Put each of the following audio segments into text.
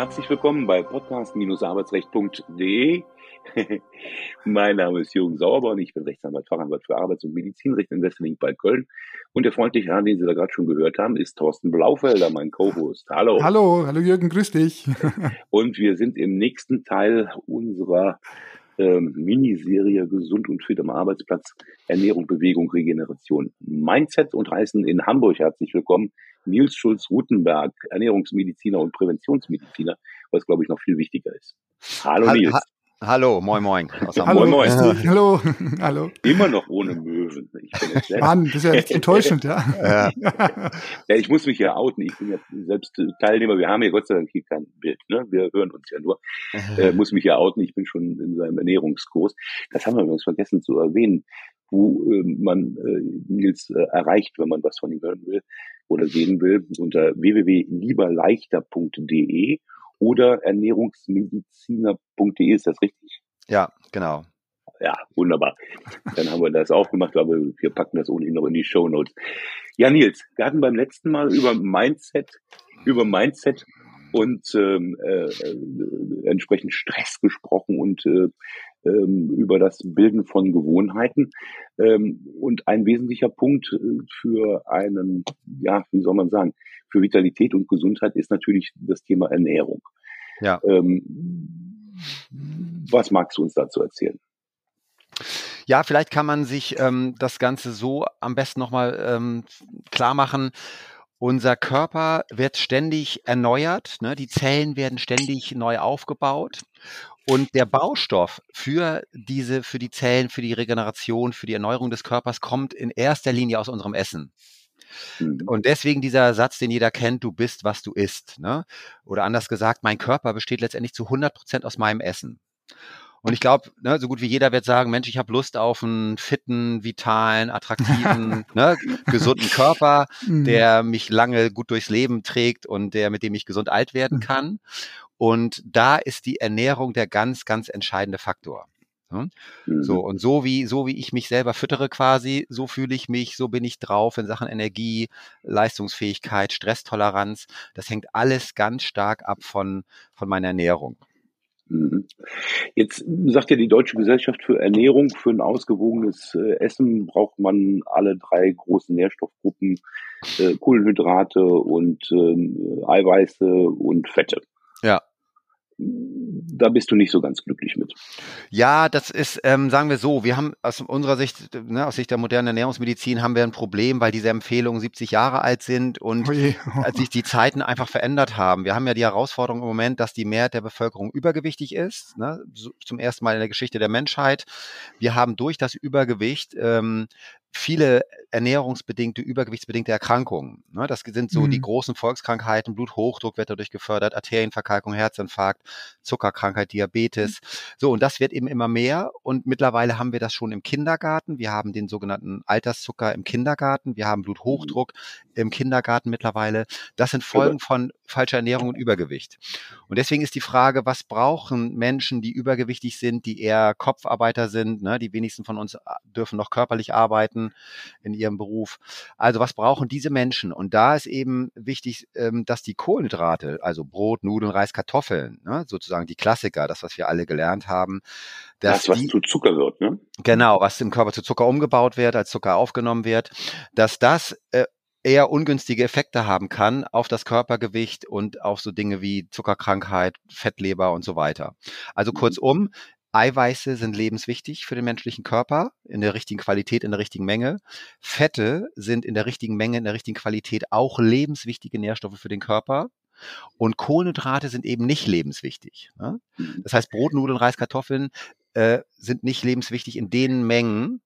Herzlich willkommen bei podcast-arbeitsrecht.de. mein Name ist Jürgen Sauerborn, ich bin Rechtsanwalt, Fachanwalt für Arbeits- und Medizinrecht in Wesseling bei Köln. Und der freundliche Herr, den Sie da gerade schon gehört haben, ist Thorsten Blaufelder, mein Co-Host. Hallo. Hallo, hallo Jürgen, grüß dich. und wir sind im nächsten Teil unserer ähm, Miniserie Gesund und fit am Arbeitsplatz, Ernährung, Bewegung, Regeneration, Mindset und heißen in Hamburg herzlich willkommen Nils Schulz-Rutenberg, Ernährungsmediziner und Präventionsmediziner, was glaube ich noch viel wichtiger ist. Hallo ha Nils. Ha Hallo, moin moin. Hallo, moin, moin. hallo, hallo. Immer noch ohne Möwen. Ich bin jetzt Mann, das ist ja enttäuschend, ja. ja. ja. ich muss mich ja outen. Ich bin ja selbst Teilnehmer. Wir haben ja Gott sei Dank hier kein Bild. Ne? Wir hören uns ja nur. Äh, muss mich ja outen. Ich bin schon in seinem Ernährungskurs. Das haben wir übrigens vergessen zu erwähnen, wo äh, man äh, Nils äh, erreicht, wenn man was von ihm hören will oder sehen will, unter www.lieberleichter.de oder ernährungsmediziner.de. Ist das richtig? Ja, genau. Ja, wunderbar. Dann haben wir das auch gemacht, aber wir packen das ohnehin noch in die Show Notes. Ja, Nils, wir hatten beim letzten Mal über Mindset, über Mindset und ähm, äh, äh, entsprechend Stress gesprochen und äh, ähm, über das Bilden von Gewohnheiten. Ähm, und ein wesentlicher Punkt äh, für einen, ja, wie soll man sagen, für Vitalität und Gesundheit ist natürlich das Thema Ernährung. Ja. Ähm, was magst du uns dazu erzählen? Ja, vielleicht kann man sich ähm, das Ganze so am besten nochmal ähm, klar machen. Unser Körper wird ständig erneuert, ne? die Zellen werden ständig neu aufgebaut und der Baustoff für diese, für die Zellen, für die Regeneration, für die Erneuerung des Körpers kommt in erster Linie aus unserem Essen. Mhm. Und deswegen dieser Satz, den jeder kennt, du bist, was du isst. Ne? Oder anders gesagt, mein Körper besteht letztendlich zu 100 Prozent aus meinem Essen. Und ich glaube, ne, so gut wie jeder wird sagen, Mensch, ich habe Lust auf einen fitten, vitalen, attraktiven, ne, gesunden Körper, mhm. der mich lange gut durchs Leben trägt und der, mit dem ich gesund alt werden mhm. kann. Und da ist die Ernährung der ganz, ganz entscheidende Faktor. Ne? Mhm. So, und so wie, so wie ich mich selber füttere quasi, so fühle ich mich, so bin ich drauf in Sachen Energie, Leistungsfähigkeit, Stresstoleranz. Das hängt alles ganz stark ab von, von meiner Ernährung. Mhm. Jetzt sagt ja die Deutsche Gesellschaft für Ernährung, für ein ausgewogenes äh, Essen braucht man alle drei großen Nährstoffgruppen, äh, Kohlenhydrate und äh, Eiweiße und Fette. Ja da bist du nicht so ganz glücklich mit. Ja, das ist, ähm, sagen wir so, wir haben aus unserer Sicht, ne, aus Sicht der modernen Ernährungsmedizin haben wir ein Problem, weil diese Empfehlungen 70 Jahre alt sind und als sich die Zeiten einfach verändert haben. Wir haben ja die Herausforderung im Moment, dass die Mehrheit der Bevölkerung übergewichtig ist, ne, zum ersten Mal in der Geschichte der Menschheit. Wir haben durch das Übergewicht ähm, viele ernährungsbedingte, übergewichtsbedingte Erkrankungen. Ne? Das sind so mhm. die großen Volkskrankheiten, Bluthochdruck wird dadurch gefördert, Arterienverkalkung, Herzinfarkt, Zuckerkrankheit, Diabetes. Mhm. So, und das wird eben immer mehr. Und mittlerweile haben wir das schon im Kindergarten. Wir haben den sogenannten Alterszucker im Kindergarten. Wir haben Bluthochdruck im Kindergarten mittlerweile. Das sind Folgen von falscher Ernährung und Übergewicht. Und deswegen ist die Frage, was brauchen Menschen, die übergewichtig sind, die eher Kopfarbeiter sind, ne? die wenigsten von uns äh, dürfen noch körperlich arbeiten in ihrem Beruf. Also was brauchen diese Menschen? Und da ist eben wichtig, ähm, dass die Kohlenhydrate, also Brot, Nudeln, Reis, Kartoffeln, ne? sozusagen die Klassiker, das, was wir alle gelernt haben, dass das, was die, zu Zucker wird, ne? Genau, was im Körper zu Zucker umgebaut wird, als Zucker aufgenommen wird, dass das äh, eher ungünstige Effekte haben kann auf das Körpergewicht und auf so Dinge wie Zuckerkrankheit, Fettleber und so weiter. Also mhm. kurzum, Eiweiße sind lebenswichtig für den menschlichen Körper in der richtigen Qualität, in der richtigen Menge. Fette sind in der richtigen Menge, in der richtigen Qualität auch lebenswichtige Nährstoffe für den Körper. Und Kohlenhydrate sind eben nicht lebenswichtig. Ne? Mhm. Das heißt, Brot, Nudeln, Reis, Kartoffeln äh, sind nicht lebenswichtig in den Mengen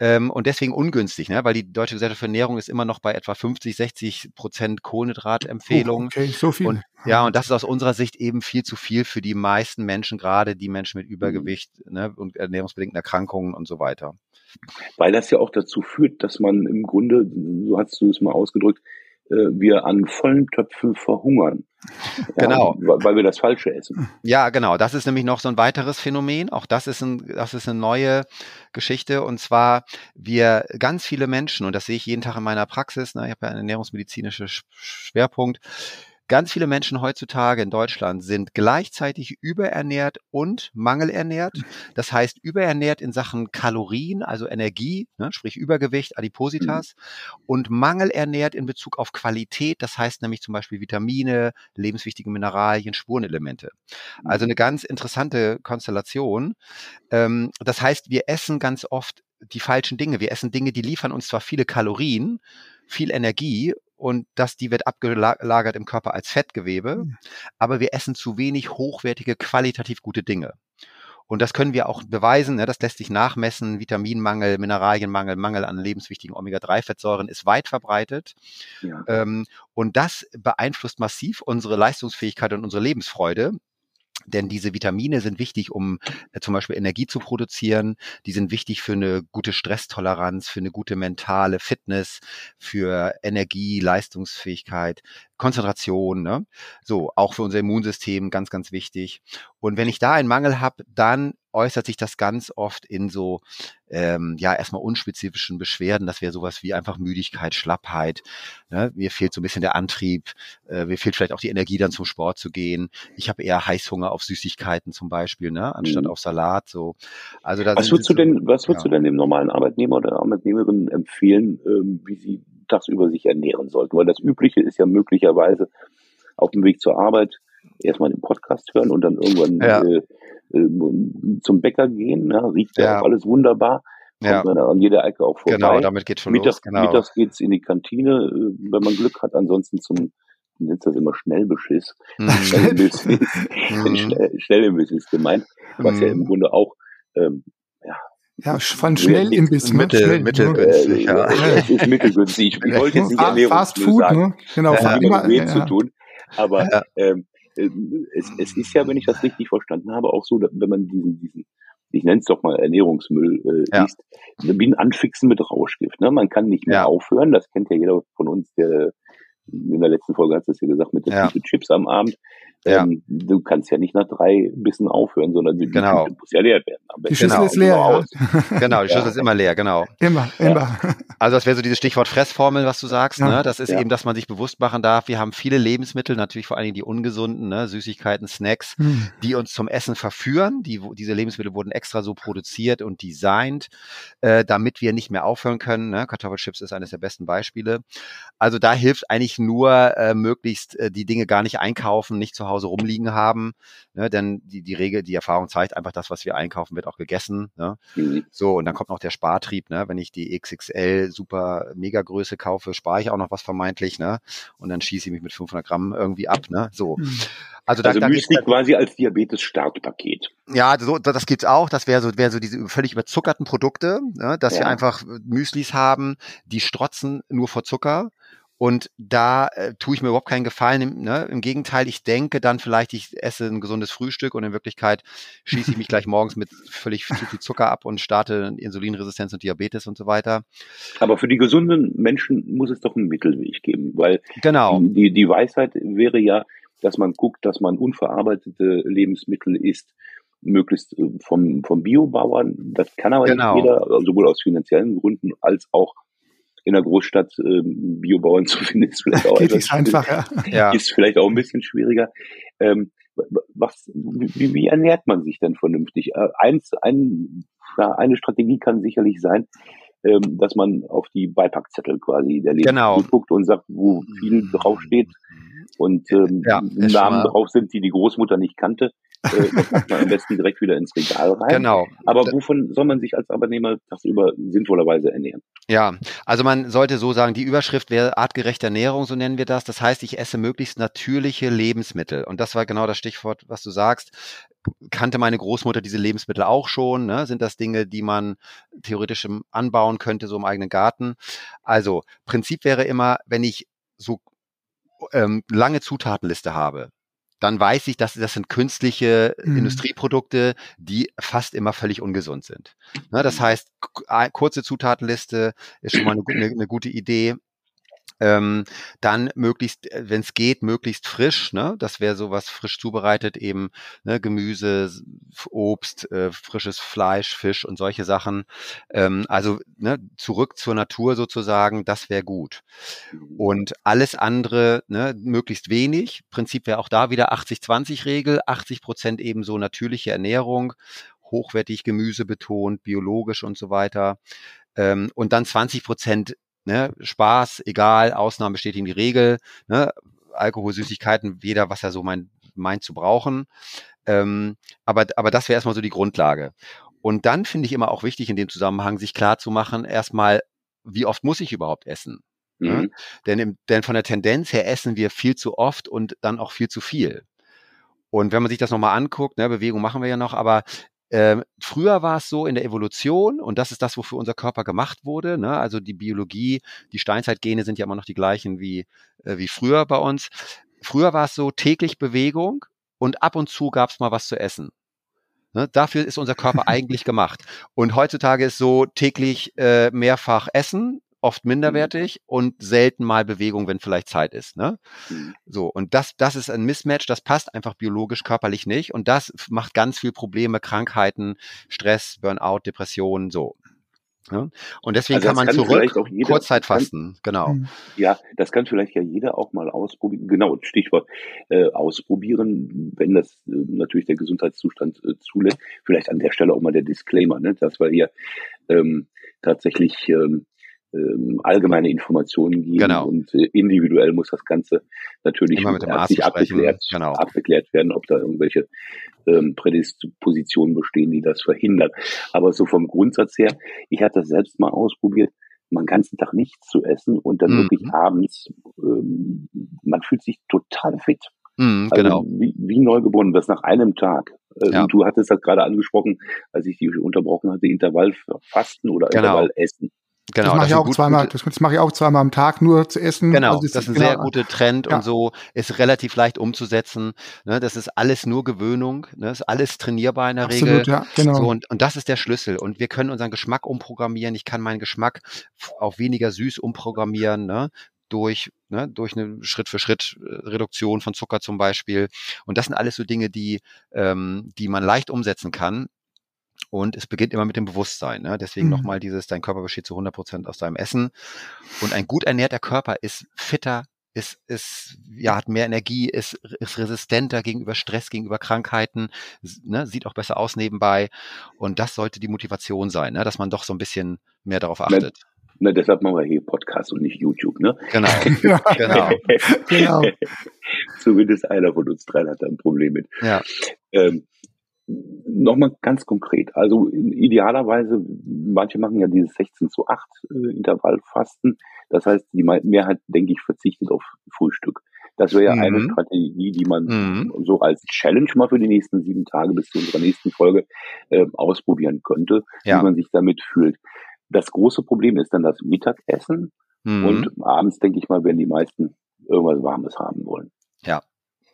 ähm, und deswegen ungünstig, ne? weil die Deutsche Gesellschaft für Ernährung ist immer noch bei etwa 50, 60 Prozent Kohlenhydratempfehlung. Oh, okay, so viel. Und, ja, und das ist aus unserer Sicht eben viel zu viel für die meisten Menschen, gerade die Menschen mit Übergewicht mhm. ne? und ernährungsbedingten Erkrankungen und so weiter. Weil das ja auch dazu führt, dass man im Grunde, so hast du es mal ausgedrückt, wir an vollen Töpfen verhungern. Genau. Ja, weil wir das Falsche essen. Ja, genau. Das ist nämlich noch so ein weiteres Phänomen. Auch das ist, ein, das ist eine neue Geschichte. Und zwar, wir ganz viele Menschen, und das sehe ich jeden Tag in meiner Praxis, ne, ich habe ja einen ernährungsmedizinischen Schwerpunkt, Ganz viele Menschen heutzutage in Deutschland sind gleichzeitig überernährt und mangelernährt. Das heißt, überernährt in Sachen Kalorien, also Energie, ne, sprich Übergewicht, Adipositas, mhm. und mangelernährt in Bezug auf Qualität, das heißt nämlich zum Beispiel Vitamine, lebenswichtige Mineralien, Spurenelemente. Also mhm. eine ganz interessante Konstellation. Ähm, das heißt, wir essen ganz oft die falschen Dinge. Wir essen Dinge, die liefern uns zwar viele Kalorien, viel Energie und das, die wird abgelagert im Körper als Fettgewebe, mhm. aber wir essen zu wenig hochwertige, qualitativ gute Dinge. Und das können wir auch beweisen, ne, das lässt sich nachmessen. Vitaminmangel, Mineralienmangel, Mangel an lebenswichtigen Omega-3-Fettsäuren ist weit verbreitet. Ja. Ähm, und das beeinflusst massiv unsere Leistungsfähigkeit und unsere Lebensfreude. Denn diese Vitamine sind wichtig, um äh, zum Beispiel Energie zu produzieren. Die sind wichtig für eine gute Stresstoleranz, für eine gute mentale Fitness, für Energie, Leistungsfähigkeit, Konzentration. Ne? So, auch für unser Immunsystem ganz, ganz wichtig. Und wenn ich da einen Mangel habe, dann äußert sich das ganz oft in so, ähm, ja, erstmal unspezifischen Beschwerden. Das wäre sowas wie einfach Müdigkeit, Schlappheit. Ne? Mir fehlt so ein bisschen der Antrieb. Äh, mir fehlt vielleicht auch die Energie, dann zum Sport zu gehen. Ich habe eher Heißhunger auf Süßigkeiten zum Beispiel, ne? anstatt mhm. auf Salat. So. Also da was würdest du denn, was würdest ja. du denn dem normalen Arbeitnehmer oder Arbeitnehmerin empfehlen, ähm, wie sie tagsüber sich ernähren sollten? Weil das Übliche ist ja möglicherweise auf dem Weg zur Arbeit erstmal den Podcast hören und dann irgendwann ja. äh, äh, zum Bäcker gehen, ne? riecht ja auch alles wunderbar. Ja. An jeder Ecke auch vorbei. Genau, damit geht schon Mittags, los. Genau. Mittags geht's in die Kantine, äh, wenn man Glück hat. Ansonsten zum nennt das immer Schnellbeschiss. Mhm. Schnellbiss, mhm. Schnellimbiss ist gemeint, was mhm. ja im Grunde auch ähm, ja, ja, von Schnellimbiss. Ne? Mittel, Schnell, mittelgünstig, ja. Es ist mittelgünstig. Ich wollte jetzt nicht Ernährung Fast Food, sagen. Ne? Genau, ja, hat immer mit ja. zu tun. Aber ja. ähm, äh, es, es ist ja, wenn ich das richtig verstanden habe, auch so, wenn man diesen, diesen ich nenne es doch mal Ernährungsmüll äh, ja. isst, wie ein Anfixen mit Rauschgift. Ne? Man kann nicht mehr ja. aufhören, das kennt ja jeder von uns, der in der letzten Folge hat es ja gesagt, mit den ja. Chips am Abend. Ja. Ähm, du kannst ja nicht nach drei Bissen aufhören, sondern die, genau. muss ja leer werden. die Schüssel genau. ist leer. Ja. genau, die Schüssel ja. ist immer leer, genau. Immer, immer. Also das wäre so dieses Stichwort Fressformel, was du sagst. Ne? Das ist eben, dass man sich bewusst machen darf, wir haben viele Lebensmittel, natürlich vor allen Dingen die ungesunden, ne? Süßigkeiten, Snacks, hm. die uns zum Essen verführen. Die, diese Lebensmittel wurden extra so produziert und designt, äh, damit wir nicht mehr aufhören können. Ne? Kartoffelchips ist eines der besten Beispiele. Also da hilft eigentlich nur äh, möglichst äh, die Dinge gar nicht einkaufen, nicht zu Hause rumliegen haben, ne? denn die, die Regel, die Erfahrung zeigt einfach, das, was wir einkaufen, wird auch gegessen. Ne? Mhm. So, und dann kommt noch der Spartrieb, ne? wenn ich die XXL super Megagröße kaufe, spare ich auch noch was vermeintlich, ne? und dann schieße ich mich mit 500 Gramm irgendwie ab. Ne? So. Mhm. Also, da, also da Müsli quasi als Diabetes-Startpaket. Ja, so, das gibt's auch. Das wäre so, wäre so diese völlig überzuckerten Produkte, ne, dass ja. wir einfach Müslis haben, die strotzen nur vor Zucker und da äh, tue ich mir überhaupt keinen Gefallen. Ne? Im Gegenteil, ich denke dann vielleicht, ich esse ein gesundes Frühstück und in Wirklichkeit schieße ich mich gleich morgens mit völlig zu viel Zucker ab und starte Insulinresistenz und Diabetes und so weiter. Aber für die gesunden Menschen muss es doch einen Mittelweg geben, weil genau. die, die Weisheit wäre ja, dass man guckt, dass man unverarbeitete Lebensmittel isst, möglichst äh, vom, vom Biobauern. Das kann aber genau. nicht jeder, sowohl aus finanziellen Gründen als auch in der Großstadt ähm, Biobauern zu finden, ist vielleicht auch etwas einfacher. Ja. Ist vielleicht auch ein bisschen schwieriger. Ähm, was, wie, wie ernährt man sich denn vernünftig? Äh, eins, ein, ja, eine Strategie kann sicherlich sein, ähm, dass man auf die Beipackzettel quasi der Lebensmittel genau. guckt und sagt, wo viel draufsteht und ähm, ja, Namen drauf sind, die die Großmutter nicht kannte. Äh, das macht man am besten direkt wieder ins Regal rein. Genau. Aber wovon soll man sich als Arbeitnehmer tagsüber sinnvollerweise ernähren? Ja, also man sollte so sagen, die Überschrift wäre artgerechte Ernährung, so nennen wir das. Das heißt, ich esse möglichst natürliche Lebensmittel. Und das war genau das Stichwort, was du sagst kannte meine Großmutter diese Lebensmittel auch schon? Ne? Sind das Dinge, die man theoretisch anbauen könnte, so im eigenen Garten? Also, Prinzip wäre immer, wenn ich so ähm, lange Zutatenliste habe, dann weiß ich, dass das sind künstliche mhm. Industrieprodukte, die fast immer völlig ungesund sind. Ne, das heißt, kurze Zutatenliste ist schon mal eine, eine, eine gute Idee. Ähm, dann möglichst, äh, wenn es geht, möglichst frisch. Ne? Das wäre sowas frisch zubereitet, eben ne? Gemüse, Obst, äh, frisches Fleisch, Fisch und solche Sachen. Ähm, also ne? zurück zur Natur sozusagen, das wäre gut. Und alles andere, ne? möglichst wenig. Prinzip wäre auch da wieder 80-20-Regel, 80 Prozent eben so natürliche Ernährung, hochwertig Gemüse betont, biologisch und so weiter. Ähm, und dann 20 Prozent ne, Spaß, egal, Ausnahmen bestätigen die Regel, ne, Alkohol, Süßigkeiten, jeder, was er so meint, meint zu brauchen. Ähm, aber, aber das wäre erstmal so die Grundlage. Und dann finde ich immer auch wichtig in dem Zusammenhang, sich klar zu machen, erstmal, wie oft muss ich überhaupt essen? Ne? Mhm. Ne? Denn, im, denn von der Tendenz her essen wir viel zu oft und dann auch viel zu viel. Und wenn man sich das nochmal anguckt, ne, Bewegung machen wir ja noch, aber ähm, früher war es so in der Evolution, und das ist das, wofür unser Körper gemacht wurde, ne? also die Biologie, die Steinzeitgene sind ja immer noch die gleichen wie, äh, wie früher bei uns. Früher war es so täglich Bewegung und ab und zu gab es mal was zu essen. Ne? Dafür ist unser Körper eigentlich gemacht. Und heutzutage ist so täglich äh, mehrfach Essen oft mhm. minderwertig mhm. und selten mal Bewegung, wenn vielleicht Zeit ist. Ne? Mhm. So, und das, das ist ein Mismatch, das passt einfach biologisch, körperlich nicht. Und das macht ganz viel Probleme, Krankheiten, Stress, Burnout, Depressionen, so. Ja? Und deswegen also kann man kann zurück auch jeder, Kurzzeitfasten, kann, genau. Mhm. Ja, das kann vielleicht ja jeder auch mal ausprobieren. Genau, Stichwort äh, ausprobieren, wenn das äh, natürlich der Gesundheitszustand äh, zulässt. Vielleicht an der Stelle auch mal der Disclaimer, ne, dass wir hier ähm, tatsächlich ähm, ähm, allgemeine Informationen geben genau. und äh, individuell muss das Ganze natürlich Immer mit dem Arzt abgeklärt, genau. abgeklärt werden, ob da irgendwelche ähm, Prädispositionen bestehen, die das verhindern. Aber so vom Grundsatz her, ich hatte das selbst mal ausprobiert, mal einen ganzen Tag nichts zu essen und dann mhm. wirklich abends, ähm, man fühlt sich total fit. Mhm, also genau. Wie, wie neugeboren, das nach einem Tag. Äh, ja. Du hattest das gerade angesprochen, als ich dich unterbrochen hatte, Intervallfasten oder genau. Intervallessen. Genau, das mache ich auch gut, zweimal. Das mache ich auch zweimal am Tag nur zu essen. Genau, also das, das ist ein genau, sehr guter Trend ja. und so ist relativ leicht umzusetzen. Ne, das ist alles nur Gewöhnung. Ne, ist alles trainierbar in der Absolut, Regel. Ja, genau. So, und, und das ist der Schlüssel. Und wir können unseren Geschmack umprogrammieren. Ich kann meinen Geschmack auf weniger süß umprogrammieren. Ne, durch, ne, durch eine Schritt-für-Schritt-Reduktion von Zucker zum Beispiel. Und das sind alles so Dinge, die, ähm, die man leicht umsetzen kann. Und es beginnt immer mit dem Bewusstsein. Ne? Deswegen mhm. nochmal dieses, dein Körper besteht zu 100 Prozent aus deinem Essen. Und ein gut ernährter Körper ist fitter, ist, ist, ja, hat mehr Energie, ist, ist resistenter gegenüber Stress, gegenüber Krankheiten, ne, sieht auch besser aus nebenbei. Und das sollte die Motivation sein, ne, dass man doch so ein bisschen mehr darauf achtet. Na, deshalb machen wir hier Podcast und nicht YouTube, ne? Genau, genau. genau. Zumindest einer von uns dreien hat da ein Problem mit. Ja. Ähm, Nochmal ganz konkret. Also idealerweise, manche machen ja dieses 16 zu 8 äh, Intervallfasten. Das heißt, die Mehrheit, denke ich, verzichtet auf Frühstück. Das wäre ja mhm. eine Strategie, die man mhm. so als Challenge mal für die nächsten sieben Tage bis zu unserer nächsten Folge äh, ausprobieren könnte, ja. wie man sich damit fühlt. Das große Problem ist dann das Mittagessen mhm. und abends, denke ich mal, werden die meisten irgendwas Warmes haben wollen. Ja,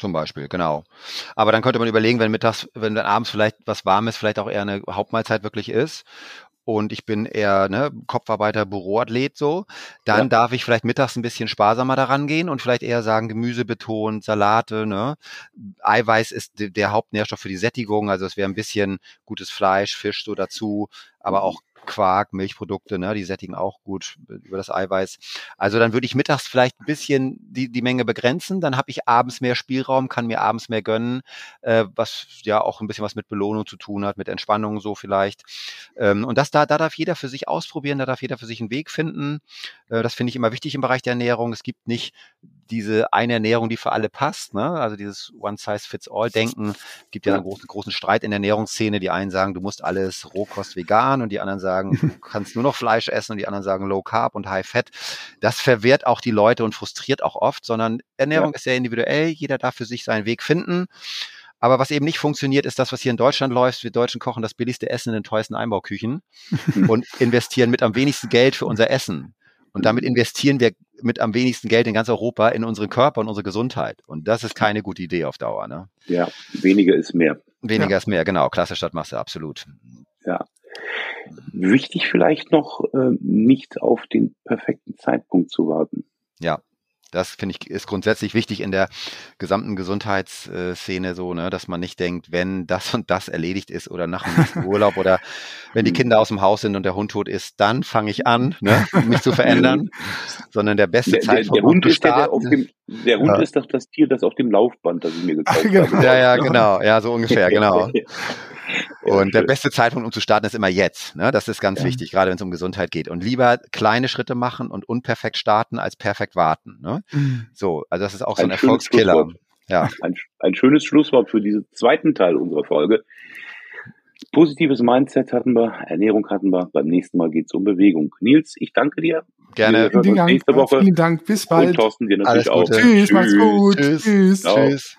zum Beispiel, genau. Aber dann könnte man überlegen, wenn mittags, wenn dann abends vielleicht was Warmes, vielleicht auch eher eine Hauptmahlzeit wirklich ist. Und ich bin eher ne, Kopfarbeiter, Büroathlet so, dann ja. darf ich vielleicht mittags ein bisschen sparsamer daran gehen und vielleicht eher sagen, Gemüse betont, Salate, ne? Eiweiß ist der Hauptnährstoff für die Sättigung, also es wäre ein bisschen gutes Fleisch, Fisch so dazu, aber mhm. auch Quark, Milchprodukte, ne, die sättigen auch gut über das Eiweiß. Also dann würde ich mittags vielleicht ein bisschen die, die Menge begrenzen, dann habe ich abends mehr Spielraum, kann mir abends mehr gönnen, äh, was ja auch ein bisschen was mit Belohnung zu tun hat, mit Entspannung so vielleicht. Ähm, und das da, da darf jeder für sich ausprobieren, da darf jeder für sich einen Weg finden. Äh, das finde ich immer wichtig im Bereich der Ernährung. Es gibt nicht diese eine Ernährung, die für alle passt. Ne? Also dieses One-Size-Fits-All-Denken gibt ja einen großen, großen Streit in der Ernährungsszene. Die einen sagen, du musst alles Rohkost vegan und die anderen sagen, du kannst nur noch Fleisch essen und die anderen sagen Low Carb und High Fat. Das verwehrt auch die Leute und frustriert auch oft, sondern Ernährung ja. ist sehr individuell. Jeder darf für sich seinen Weg finden. Aber was eben nicht funktioniert, ist das, was hier in Deutschland läuft. Wir Deutschen kochen das billigste Essen in den teuersten Einbauküchen und investieren mit am wenigsten Geld für unser Essen. Und damit investieren wir mit am wenigsten Geld in ganz Europa in unseren Körper und unsere Gesundheit. Und das ist keine gute Idee auf Dauer. Ne? Ja, weniger ist mehr. Weniger ja. ist mehr, genau. Klasse statt Masse, absolut. Ja. Wichtig vielleicht noch, äh, nicht auf den perfekten Zeitpunkt zu warten. Ja, das finde ich ist grundsätzlich wichtig in der gesamten Gesundheitsszene so, ne, dass man nicht denkt, wenn das und das erledigt ist oder nach dem Urlaub oder wenn die mhm. Kinder aus dem Haus sind und der Hund tot ist, dann fange ich an, ne, mich zu verändern, sondern der beste der, Zeitpunkt, der, der Hund ist der, dem, der Hund ja. ist doch das Tier, das auf dem Laufband, das ich mir gekauft genau. habe. Ja, ja, genau, ja, so ungefähr, genau. Und der beste Zeitpunkt, um zu starten, ist immer jetzt. Ne? Das ist ganz ja. wichtig, gerade wenn es um Gesundheit geht. Und lieber kleine Schritte machen und unperfekt starten, als perfekt warten. Ne? Mhm. So, also das ist auch so ein, ein Erfolgskiller. Ja. Ein, ein schönes Schlusswort für diesen zweiten Teil unserer Folge. Positives Mindset hatten wir, Ernährung hatten wir. Beim nächsten Mal geht es um Bewegung. Nils, ich danke dir. Gerne. Vielen Dank. Nächste Woche. Vielen Dank. Bis bald. Und Thorsten, dir natürlich auch. Tschüss, Tschüss, mach's gut. Tschüss. Tschüss. Tschüss.